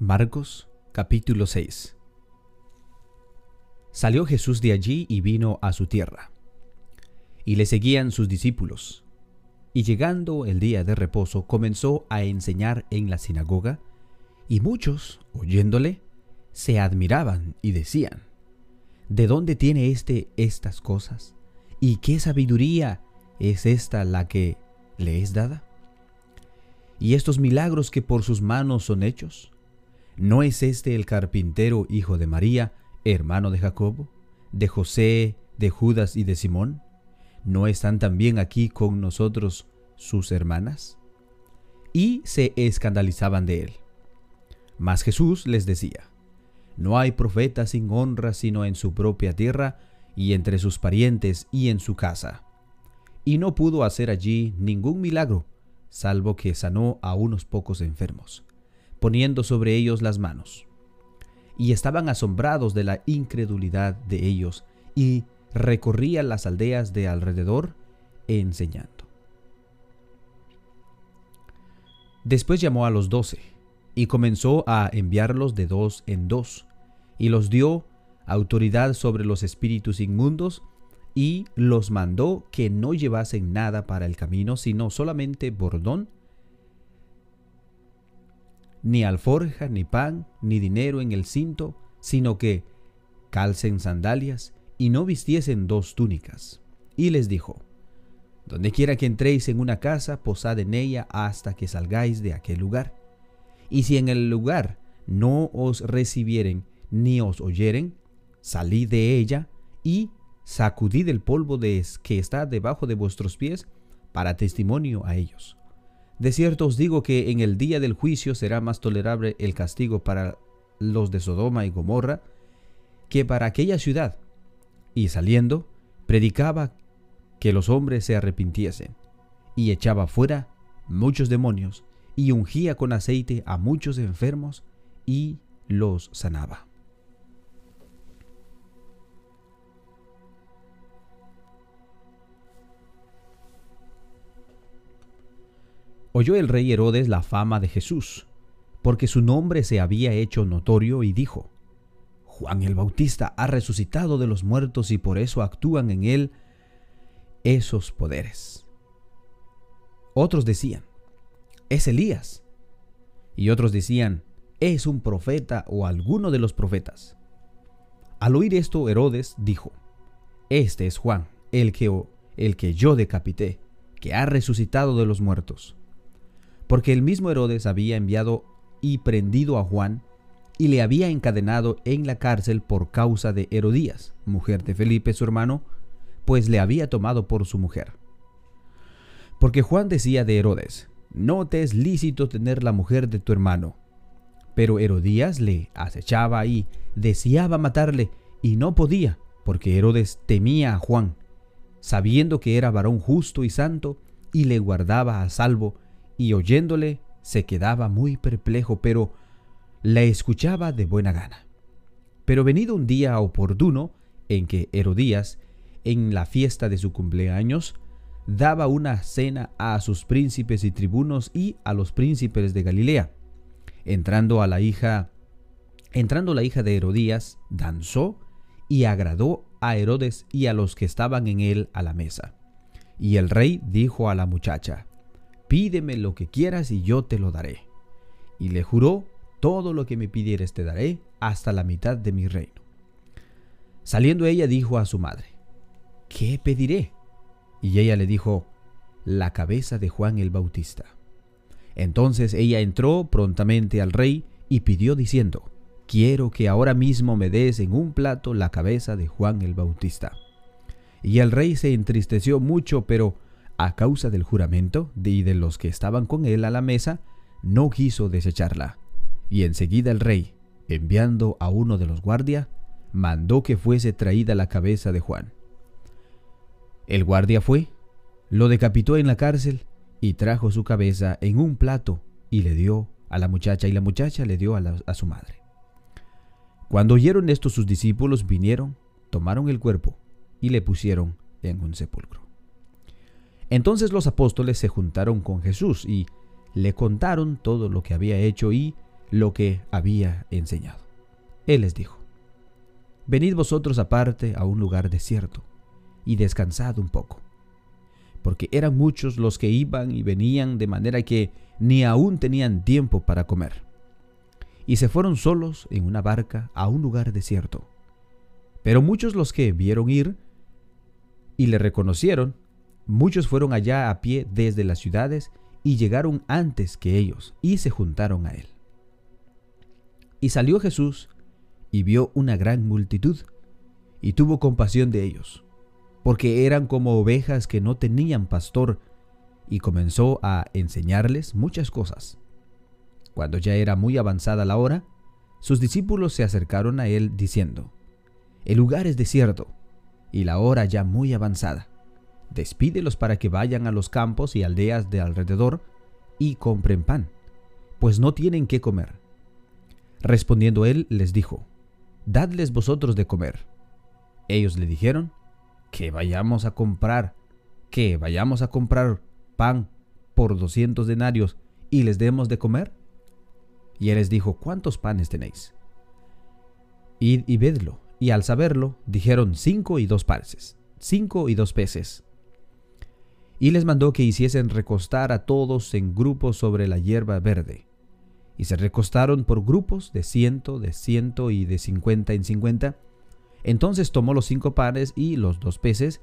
Marcos capítulo 6 Salió Jesús de allí y vino a su tierra. Y le seguían sus discípulos. Y llegando el día de reposo, comenzó a enseñar en la sinagoga, y muchos, oyéndole, se admiraban y decían, ¿De dónde tiene éste estas cosas? ¿Y qué sabiduría es esta la que le es dada? ¿Y estos milagros que por sus manos son hechos? ¿No es este el carpintero hijo de María, hermano de Jacobo, de José, de Judas y de Simón? ¿No están también aquí con nosotros sus hermanas? Y se escandalizaban de él. Mas Jesús les decía, No hay profeta sin honra sino en su propia tierra y entre sus parientes y en su casa. Y no pudo hacer allí ningún milagro, salvo que sanó a unos pocos enfermos poniendo sobre ellos las manos. Y estaban asombrados de la incredulidad de ellos, y recorrían las aldeas de alrededor enseñando. Después llamó a los doce, y comenzó a enviarlos de dos en dos, y los dio autoridad sobre los espíritus inmundos, y los mandó que no llevasen nada para el camino, sino solamente bordón, ni alforja, ni pan, ni dinero en el cinto, sino que calcen sandalias y no vistiesen dos túnicas. Y les dijo, Donde quiera que entréis en una casa, posad en ella hasta que salgáis de aquel lugar. Y si en el lugar no os recibieren ni os oyeren, salid de ella y sacudid el polvo de que está debajo de vuestros pies para testimonio a ellos. De cierto os digo que en el día del juicio será más tolerable el castigo para los de Sodoma y Gomorra que para aquella ciudad. Y saliendo, predicaba que los hombres se arrepintiesen, y echaba fuera muchos demonios, y ungía con aceite a muchos enfermos, y los sanaba. Oyó el rey Herodes la fama de Jesús, porque su nombre se había hecho notorio y dijo, Juan el Bautista ha resucitado de los muertos y por eso actúan en él esos poderes. Otros decían, es Elías. Y otros decían, es un profeta o alguno de los profetas. Al oír esto, Herodes dijo, Este es Juan, el que, el que yo decapité, que ha resucitado de los muertos porque el mismo Herodes había enviado y prendido a Juan y le había encadenado en la cárcel por causa de Herodías, mujer de Felipe su hermano, pues le había tomado por su mujer. Porque Juan decía de Herodes, no te es lícito tener la mujer de tu hermano. Pero Herodías le acechaba y deseaba matarle, y no podía, porque Herodes temía a Juan, sabiendo que era varón justo y santo, y le guardaba a salvo, y oyéndole se quedaba muy perplejo, pero la escuchaba de buena gana. Pero venido un día oportuno en que Herodías, en la fiesta de su cumpleaños, daba una cena a sus príncipes y tribunos y a los príncipes de Galilea. Entrando a la hija, entrando la hija de Herodías, danzó y agradó a Herodes y a los que estaban en él a la mesa. Y el rey dijo a la muchacha, pídeme lo que quieras y yo te lo daré. Y le juró, todo lo que me pidieres te daré hasta la mitad de mi reino. Saliendo ella dijo a su madre, ¿qué pediré? Y ella le dijo, la cabeza de Juan el Bautista. Entonces ella entró prontamente al rey y pidió diciendo, quiero que ahora mismo me des en un plato la cabeza de Juan el Bautista. Y el rey se entristeció mucho, pero a causa del juramento y de los que estaban con él a la mesa, no quiso desecharla. Y enseguida el rey, enviando a uno de los guardias, mandó que fuese traída la cabeza de Juan. El guardia fue, lo decapitó en la cárcel y trajo su cabeza en un plato y le dio a la muchacha y la muchacha le dio a su madre. Cuando oyeron esto sus discípulos vinieron, tomaron el cuerpo y le pusieron en un sepulcro. Entonces los apóstoles se juntaron con Jesús y le contaron todo lo que había hecho y lo que había enseñado. Él les dijo, Venid vosotros aparte a un lugar desierto y descansad un poco, porque eran muchos los que iban y venían de manera que ni aún tenían tiempo para comer. Y se fueron solos en una barca a un lugar desierto. Pero muchos los que vieron ir y le reconocieron, muchos fueron allá a pie desde las ciudades y llegaron antes que ellos y se juntaron a él. Y salió Jesús y vio una gran multitud y tuvo compasión de ellos, porque eran como ovejas que no tenían pastor, y comenzó a enseñarles muchas cosas. Cuando ya era muy avanzada la hora, sus discípulos se acercaron a él diciendo, El lugar es desierto, y la hora ya muy avanzada despídelos para que vayan a los campos y aldeas de alrededor y compren pan, pues no tienen qué comer. Respondiendo él les dijo, Dadles vosotros de comer. Ellos le dijeron, que vayamos a comprar, que vayamos a comprar pan por doscientos denarios y les demos de comer. Y él les dijo, ¿cuántos panes tenéis? Id y vedlo. Y al saberlo, dijeron cinco y dos pares, cinco y dos peces y les mandó que hiciesen recostar a todos en grupos sobre la hierba verde. Y se recostaron por grupos de ciento, de ciento y de cincuenta en cincuenta. Entonces tomó los cinco panes y los dos peces,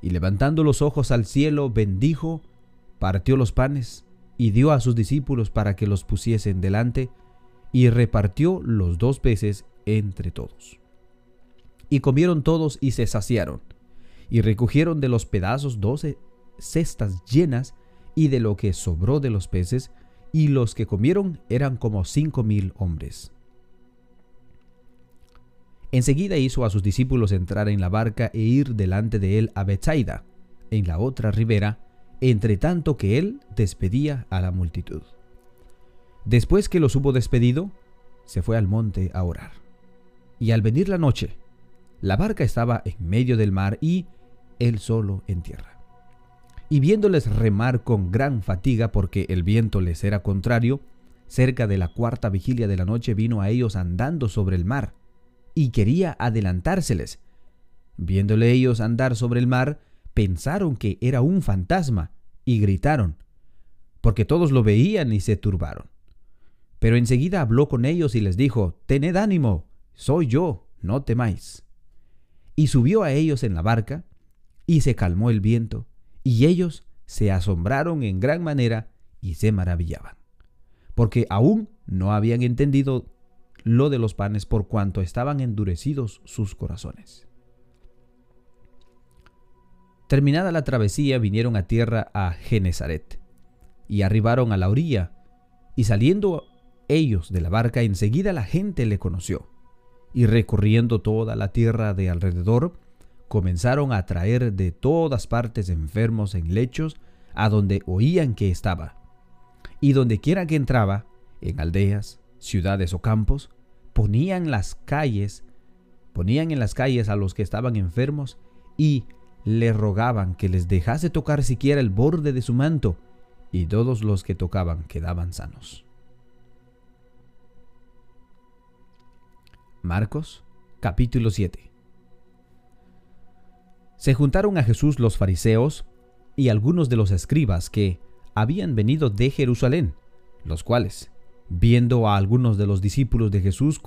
y levantando los ojos al cielo, bendijo, partió los panes, y dio a sus discípulos para que los pusiesen delante, y repartió los dos peces entre todos. Y comieron todos y se saciaron, y recogieron de los pedazos doce cestas llenas y de lo que sobró de los peces, y los que comieron eran como cinco mil hombres. Enseguida hizo a sus discípulos entrar en la barca e ir delante de él a Bethsaida, en la otra ribera, entre tanto que él despedía a la multitud. Después que los hubo despedido, se fue al monte a orar. Y al venir la noche, la barca estaba en medio del mar y él solo en tierra y viéndoles remar con gran fatiga porque el viento les era contrario, cerca de la cuarta vigilia de la noche vino a ellos andando sobre el mar, y quería adelantárseles. Viéndole ellos andar sobre el mar, pensaron que era un fantasma, y gritaron, porque todos lo veían y se turbaron. Pero enseguida habló con ellos y les dijo, Tened ánimo, soy yo, no temáis. Y subió a ellos en la barca, y se calmó el viento, y ellos se asombraron en gran manera y se maravillaban, porque aún no habían entendido lo de los panes por cuanto estaban endurecidos sus corazones. Terminada la travesía vinieron a tierra a Genezaret y arribaron a la orilla, y saliendo ellos de la barca enseguida la gente le conoció, y recorriendo toda la tierra de alrededor, comenzaron a traer de todas partes enfermos en lechos a donde oían que estaba. Y donde quiera que entraba, en aldeas, ciudades o campos, ponían las calles, ponían en las calles a los que estaban enfermos y le rogaban que les dejase tocar siquiera el borde de su manto, y todos los que tocaban quedaban sanos. Marcos capítulo 7 se juntaron a Jesús los fariseos y algunos de los escribas que habían venido de Jerusalén, los cuales, viendo a algunos de los discípulos de Jesús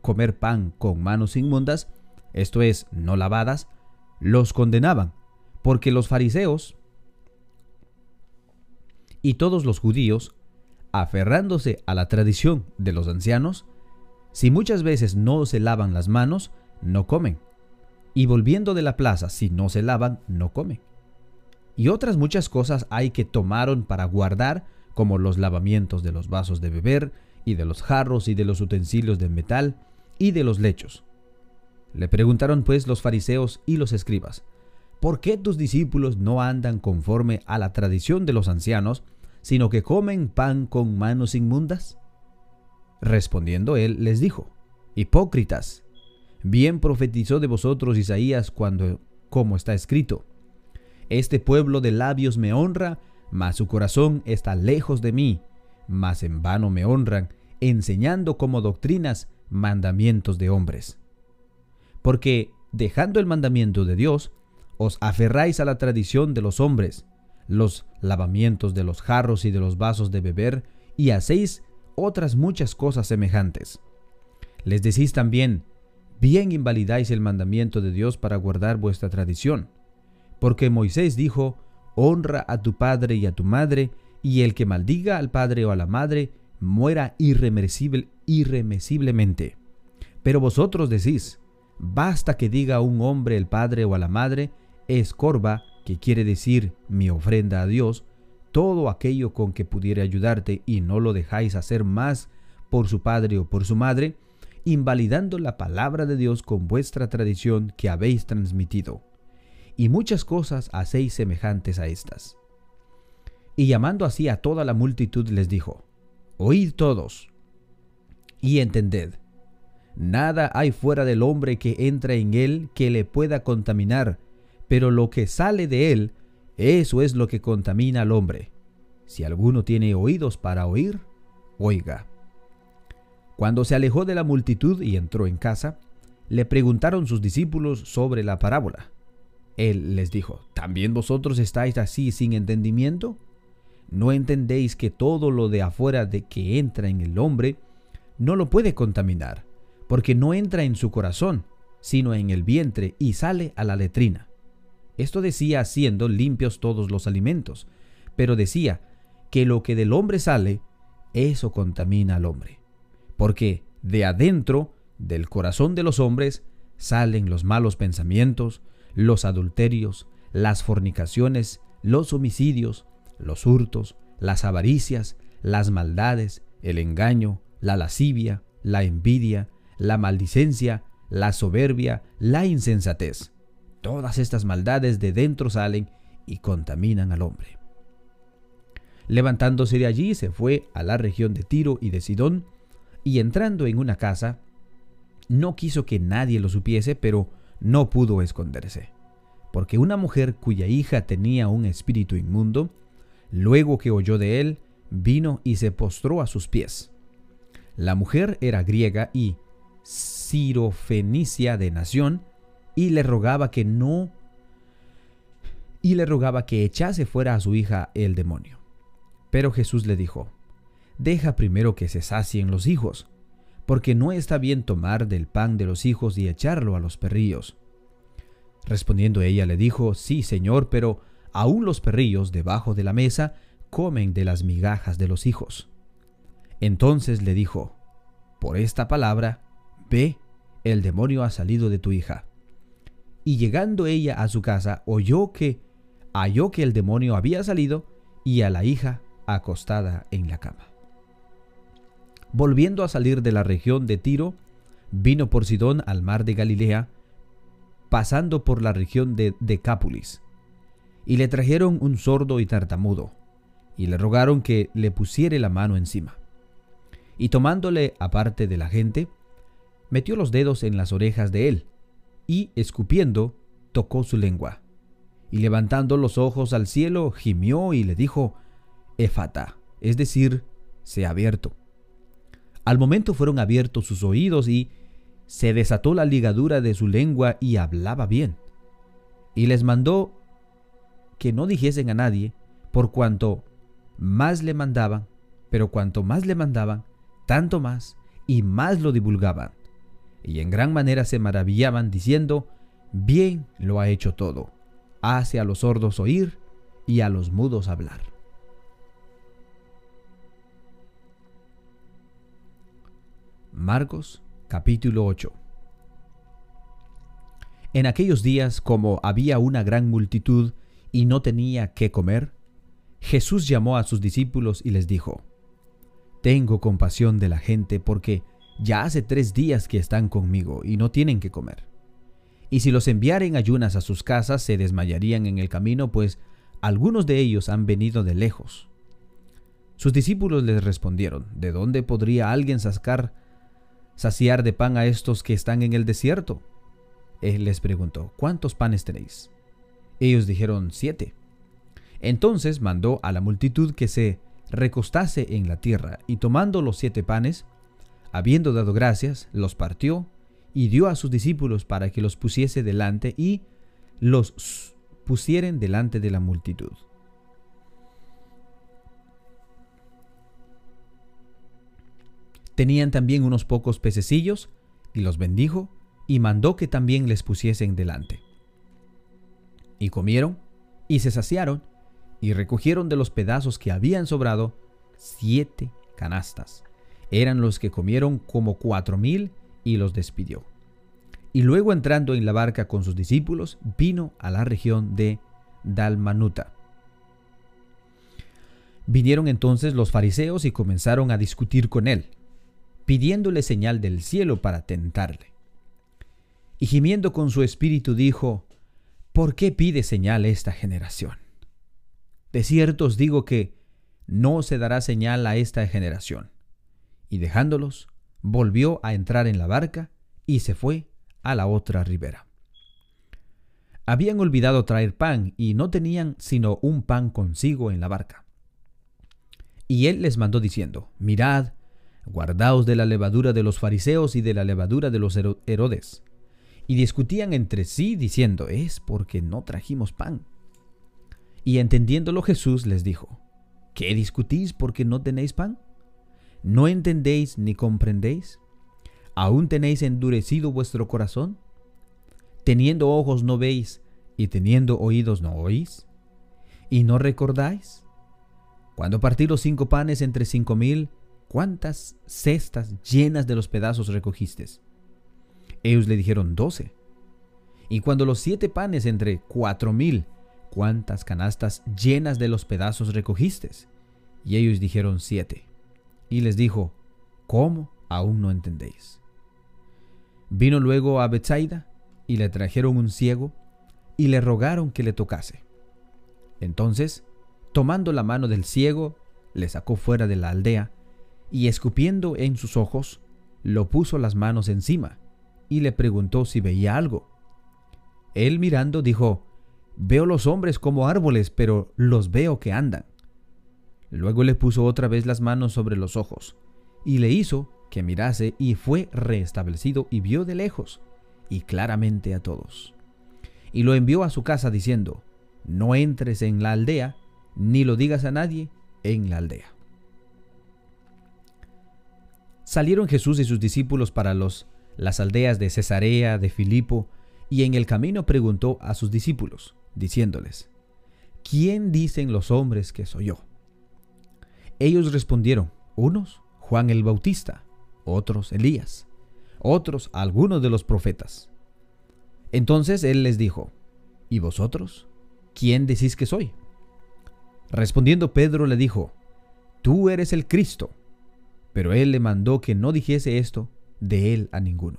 comer pan con manos inmundas, esto es, no lavadas, los condenaban, porque los fariseos y todos los judíos, aferrándose a la tradición de los ancianos, si muchas veces no se lavan las manos, no comen y volviendo de la plaza, si no se lavan, no comen. Y otras muchas cosas hay que tomaron para guardar, como los lavamientos de los vasos de beber, y de los jarros y de los utensilios de metal, y de los lechos. Le preguntaron pues los fariseos y los escribas, ¿por qué tus discípulos no andan conforme a la tradición de los ancianos, sino que comen pan con manos inmundas? Respondiendo él les dijo, Hipócritas, Bien profetizó de vosotros Isaías cuando, como está escrito, Este pueblo de labios me honra, mas su corazón está lejos de mí, mas en vano me honran, enseñando como doctrinas mandamientos de hombres. Porque, dejando el mandamiento de Dios, os aferráis a la tradición de los hombres, los lavamientos de los jarros y de los vasos de beber, y hacéis otras muchas cosas semejantes. Les decís también, bien invalidáis el mandamiento de Dios para guardar vuestra tradición. Porque Moisés dijo, honra a tu padre y a tu madre, y el que maldiga al padre o a la madre, muera irremersible. Pero vosotros decís, basta que diga un hombre el padre o a la madre, es corba, que quiere decir mi ofrenda a Dios, todo aquello con que pudiera ayudarte y no lo dejáis hacer más por su padre o por su madre, invalidando la palabra de Dios con vuestra tradición que habéis transmitido. Y muchas cosas hacéis semejantes a estas. Y llamando así a toda la multitud les dijo, Oíd todos y entended. Nada hay fuera del hombre que entra en él que le pueda contaminar, pero lo que sale de él, eso es lo que contamina al hombre. Si alguno tiene oídos para oír, oiga. Cuando se alejó de la multitud y entró en casa, le preguntaron sus discípulos sobre la parábola. Él les dijo, ¿también vosotros estáis así sin entendimiento? ¿No entendéis que todo lo de afuera de que entra en el hombre no lo puede contaminar, porque no entra en su corazón, sino en el vientre y sale a la letrina? Esto decía haciendo limpios todos los alimentos, pero decía que lo que del hombre sale, eso contamina al hombre. Porque de adentro, del corazón de los hombres, salen los malos pensamientos, los adulterios, las fornicaciones, los homicidios, los hurtos, las avaricias, las maldades, el engaño, la lascivia, la envidia, la maldicencia, la soberbia, la insensatez. Todas estas maldades de dentro salen y contaminan al hombre. Levantándose de allí se fue a la región de Tiro y de Sidón, y entrando en una casa, no quiso que nadie lo supiese, pero no pudo esconderse, porque una mujer cuya hija tenía un espíritu inmundo, Luego que oyó de él, vino y se postró a sus pies. La mujer era griega y sirofenicia de nación, y le rogaba que no y le rogaba que echase fuera a su hija el demonio. Pero Jesús le dijo, Deja primero que se sacien los hijos, porque no está bien tomar del pan de los hijos y echarlo a los perrillos. Respondiendo ella le dijo, Sí, Señor, pero Aún los perrillos debajo de la mesa comen de las migajas de los hijos. Entonces le dijo, por esta palabra, ve, el demonio ha salido de tu hija. Y llegando ella a su casa, oyó que halló que el demonio había salido y a la hija acostada en la cama. Volviendo a salir de la región de Tiro, vino por Sidón al mar de Galilea, pasando por la región de Decápolis y le trajeron un sordo y tartamudo, y le rogaron que le pusiere la mano encima. Y tomándole aparte de la gente, metió los dedos en las orejas de él, y escupiendo, tocó su lengua. Y levantando los ojos al cielo, gimió y le dijo, Efata, es decir, se ha abierto. Al momento fueron abiertos sus oídos y se desató la ligadura de su lengua y hablaba bien. Y les mandó que no dijesen a nadie, por cuanto más le mandaban, pero cuanto más le mandaban, tanto más y más lo divulgaban. Y en gran manera se maravillaban diciendo, bien lo ha hecho todo, hace a los sordos oír y a los mudos hablar. Marcos capítulo 8 En aquellos días, como había una gran multitud, y no tenía qué comer, Jesús llamó a sus discípulos y les dijo, Tengo compasión de la gente porque ya hace tres días que están conmigo y no tienen que comer. Y si los enviaren ayunas a sus casas, se desmayarían en el camino, pues algunos de ellos han venido de lejos. Sus discípulos les respondieron, ¿de dónde podría alguien sacar, saciar de pan a estos que están en el desierto? Él les preguntó, ¿cuántos panes tenéis? Ellos dijeron siete. Entonces mandó a la multitud que se recostase en la tierra, y tomando los siete panes, habiendo dado gracias, los partió y dio a sus discípulos para que los pusiese delante y los pusieren delante de la multitud. Tenían también unos pocos pececillos, y los bendijo, y mandó que también les pusiesen delante. Y comieron, y se saciaron, y recogieron de los pedazos que habían sobrado siete canastas. Eran los que comieron como cuatro mil, y los despidió. Y luego entrando en la barca con sus discípulos, vino a la región de Dalmanuta. Vinieron entonces los fariseos y comenzaron a discutir con él pidiéndole señal del cielo para tentarle. Y gimiendo con su espíritu dijo, ¿por qué pide señal esta generación? De cierto os digo que no se dará señal a esta generación. Y dejándolos, volvió a entrar en la barca y se fue a la otra ribera. Habían olvidado traer pan y no tenían sino un pan consigo en la barca. Y él les mandó diciendo, Mirad, guardaos de la levadura de los fariseos y de la levadura de los Herodes. Y discutían entre sí diciendo, es porque no trajimos pan. Y entendiéndolo Jesús les dijo, ¿qué discutís porque no tenéis pan? ¿No entendéis ni comprendéis? ¿Aún tenéis endurecido vuestro corazón? Teniendo ojos no veis y teniendo oídos no oís? ¿Y no recordáis? Cuando partí los cinco panes entre cinco mil, ¿cuántas cestas llenas de los pedazos recogiste? Ellos le dijeron doce. Y cuando los siete panes entre cuatro mil, ¿cuántas canastas llenas de los pedazos recogiste? Y ellos dijeron siete. Y les dijo, ¿cómo aún no entendéis? Vino luego a Bethsaida y le trajeron un ciego y le rogaron que le tocase. Entonces, tomando la mano del ciego, le sacó fuera de la aldea y escupiendo en sus ojos, lo puso las manos encima y le preguntó si veía algo. Él mirando dijo, Veo los hombres como árboles, pero los veo que andan. Luego le puso otra vez las manos sobre los ojos, y le hizo que mirase, y fue restablecido y vio de lejos, y claramente a todos. Y lo envió a su casa diciendo, No entres en la aldea, ni lo digas a nadie en la aldea. Salieron Jesús y sus discípulos para los, las aldeas de Cesarea, de Filipo, y en el camino preguntó a sus discípulos, diciéndoles, ¿quién dicen los hombres que soy yo? Ellos respondieron, unos, Juan el Bautista, otros, Elías, otros, algunos de los profetas. Entonces él les dijo, ¿y vosotros? ¿Quién decís que soy? Respondiendo Pedro le dijo, Tú eres el Cristo. Pero él le mandó que no dijese esto de él a ninguno.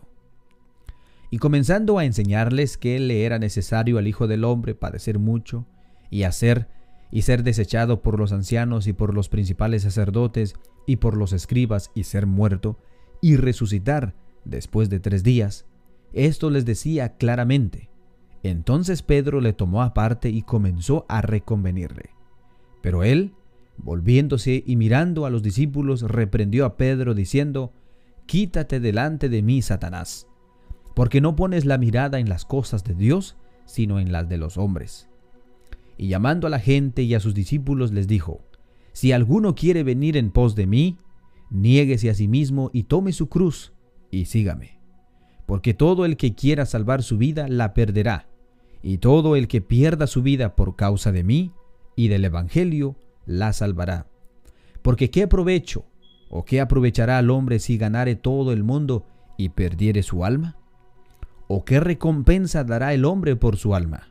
Y comenzando a enseñarles que le era necesario al Hijo del Hombre padecer mucho y hacer y ser desechado por los ancianos y por los principales sacerdotes y por los escribas y ser muerto y resucitar después de tres días, esto les decía claramente. Entonces Pedro le tomó aparte y comenzó a reconvenirle. Pero él Volviéndose y mirando a los discípulos, reprendió a Pedro diciendo, Quítate delante de mí, Satanás, porque no pones la mirada en las cosas de Dios, sino en las de los hombres. Y llamando a la gente y a sus discípulos les dijo, Si alguno quiere venir en pos de mí, niéguese a sí mismo y tome su cruz y sígame. Porque todo el que quiera salvar su vida la perderá, y todo el que pierda su vida por causa de mí y del Evangelio la salvará. Porque ¿qué provecho o qué aprovechará al hombre si ganare todo el mundo y perdiere su alma? ¿O qué recompensa dará el hombre por su alma?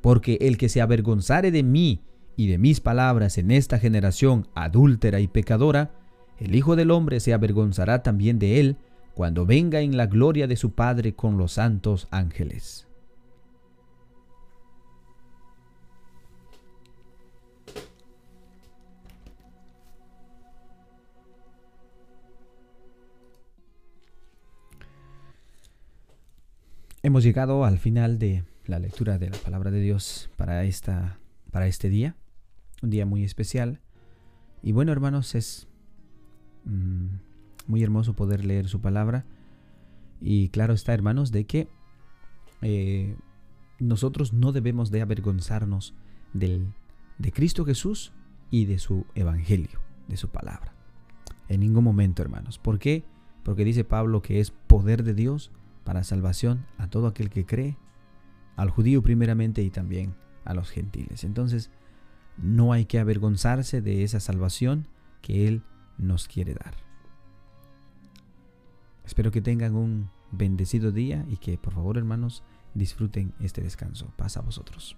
Porque el que se avergonzare de mí y de mis palabras en esta generación adúltera y pecadora, el Hijo del Hombre se avergonzará también de él cuando venga en la gloria de su Padre con los santos ángeles. Hemos llegado al final de la lectura de la palabra de Dios para, esta, para este día, un día muy especial, Y bueno, hermanos, es mm, muy hermoso poder leer su palabra. Y claro está, hermanos, de que eh, nosotros no debemos de avergonzarnos del, de Cristo Jesús y de su evangelio, de su palabra. En ningún momento, hermanos. ¿Por qué? Porque dice Pablo que es poder de Dios para salvación a todo aquel que cree, al judío primeramente y también a los gentiles. Entonces, no hay que avergonzarse de esa salvación que Él nos quiere dar. Espero que tengan un bendecido día y que por favor hermanos disfruten este descanso. Pasa a vosotros.